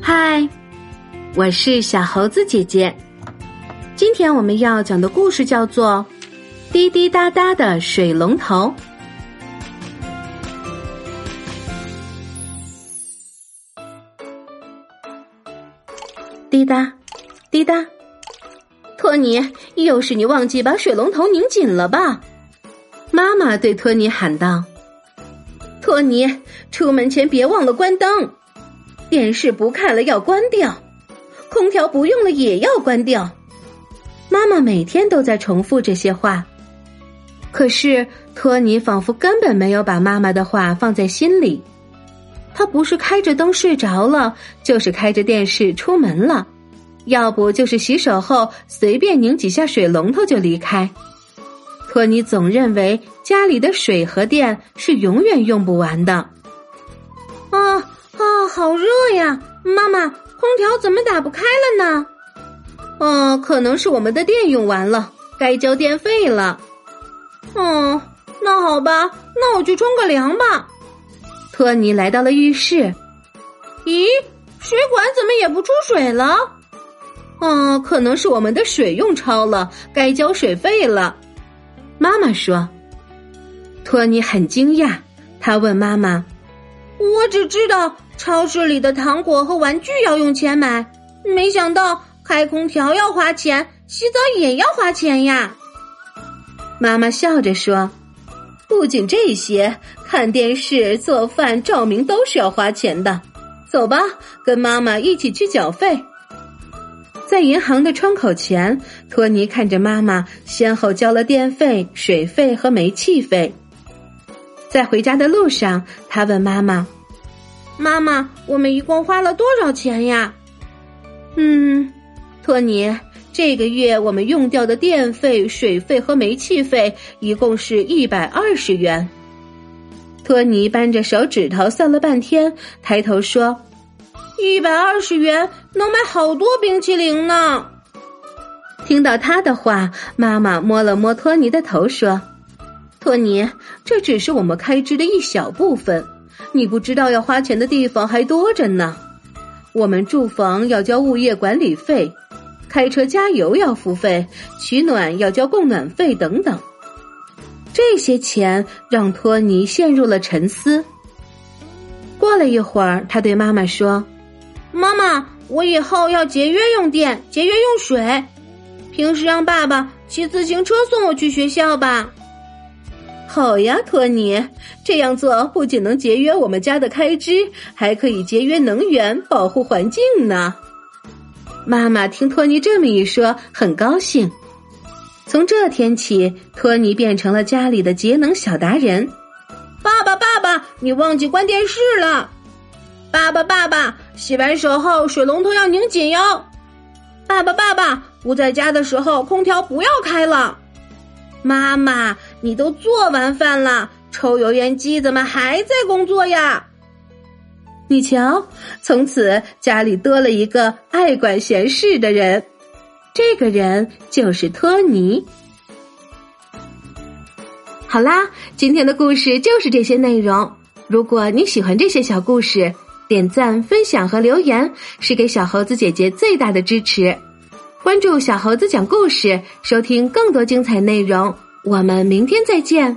嗨，我是小猴子姐姐。今天我们要讲的故事叫做《滴滴答答的水龙头》。滴答，滴答，托尼，又是你忘记把水龙头拧紧了吧？妈妈对托尼喊道：“托尼，出门前别忘了关灯。”电视不看了要关掉，空调不用了也要关掉。妈妈每天都在重复这些话，可是托尼仿佛根本没有把妈妈的话放在心里。他不是开着灯睡着了，就是开着电视出门了，要不就是洗手后随便拧几下水龙头就离开。托尼总认为家里的水和电是永远用不完的。啊！啊，好热呀！妈妈，空调怎么打不开了呢？哦，可能是我们的电用完了，该交电费了。哦，那好吧，那我去冲个凉吧。托尼来到了浴室，咦，水管怎么也不出水了？哦，可能是我们的水用超了，该交水费了。妈妈说。托尼很惊讶，他问妈妈：“我只知道。”超市里的糖果和玩具要用钱买，没想到开空调要花钱，洗澡也要花钱呀。妈妈笑着说：“不仅这些，看电视、做饭、照明都是要花钱的。走吧，跟妈妈一起去缴费。”在银行的窗口前，托尼看着妈妈先后交了电费、水费和煤气费。在回家的路上，他问妈妈。妈妈，我们一共花了多少钱呀？嗯，托尼，这个月我们用掉的电费、水费和煤气费一共是一百二十元。托尼扳着手指头算了半天，抬头说：“一百二十元能买好多冰淇淋呢。”听到他的话，妈妈摸了摸托尼的头说：“托尼，这只是我们开支的一小部分。”你不知道要花钱的地方还多着呢，我们住房要交物业管理费，开车加油要付费，取暖要交供暖费等等。这些钱让托尼陷入了沉思。过了一会儿，他对妈妈说：“妈妈，我以后要节约用电，节约用水，平时让爸爸骑自行车送我去学校吧。”好呀，托尼，这样做不仅能节约我们家的开支，还可以节约能源，保护环境呢。妈妈听托尼这么一说，很高兴。从这天起，托尼变成了家里的节能小达人。爸爸，爸爸，你忘记关电视了。爸爸，爸爸，洗完手后水龙头要拧紧哟。爸爸，爸爸，不在家的时候空调不要开了。妈妈，你都做完饭了，抽油烟机怎么还在工作呀？你瞧，从此家里多了一个爱管闲事的人，这个人就是托尼。好啦，今天的故事就是这些内容。如果你喜欢这些小故事，点赞、分享和留言是给小猴子姐姐最大的支持。关注小猴子讲故事，收听更多精彩内容。我们明天再见。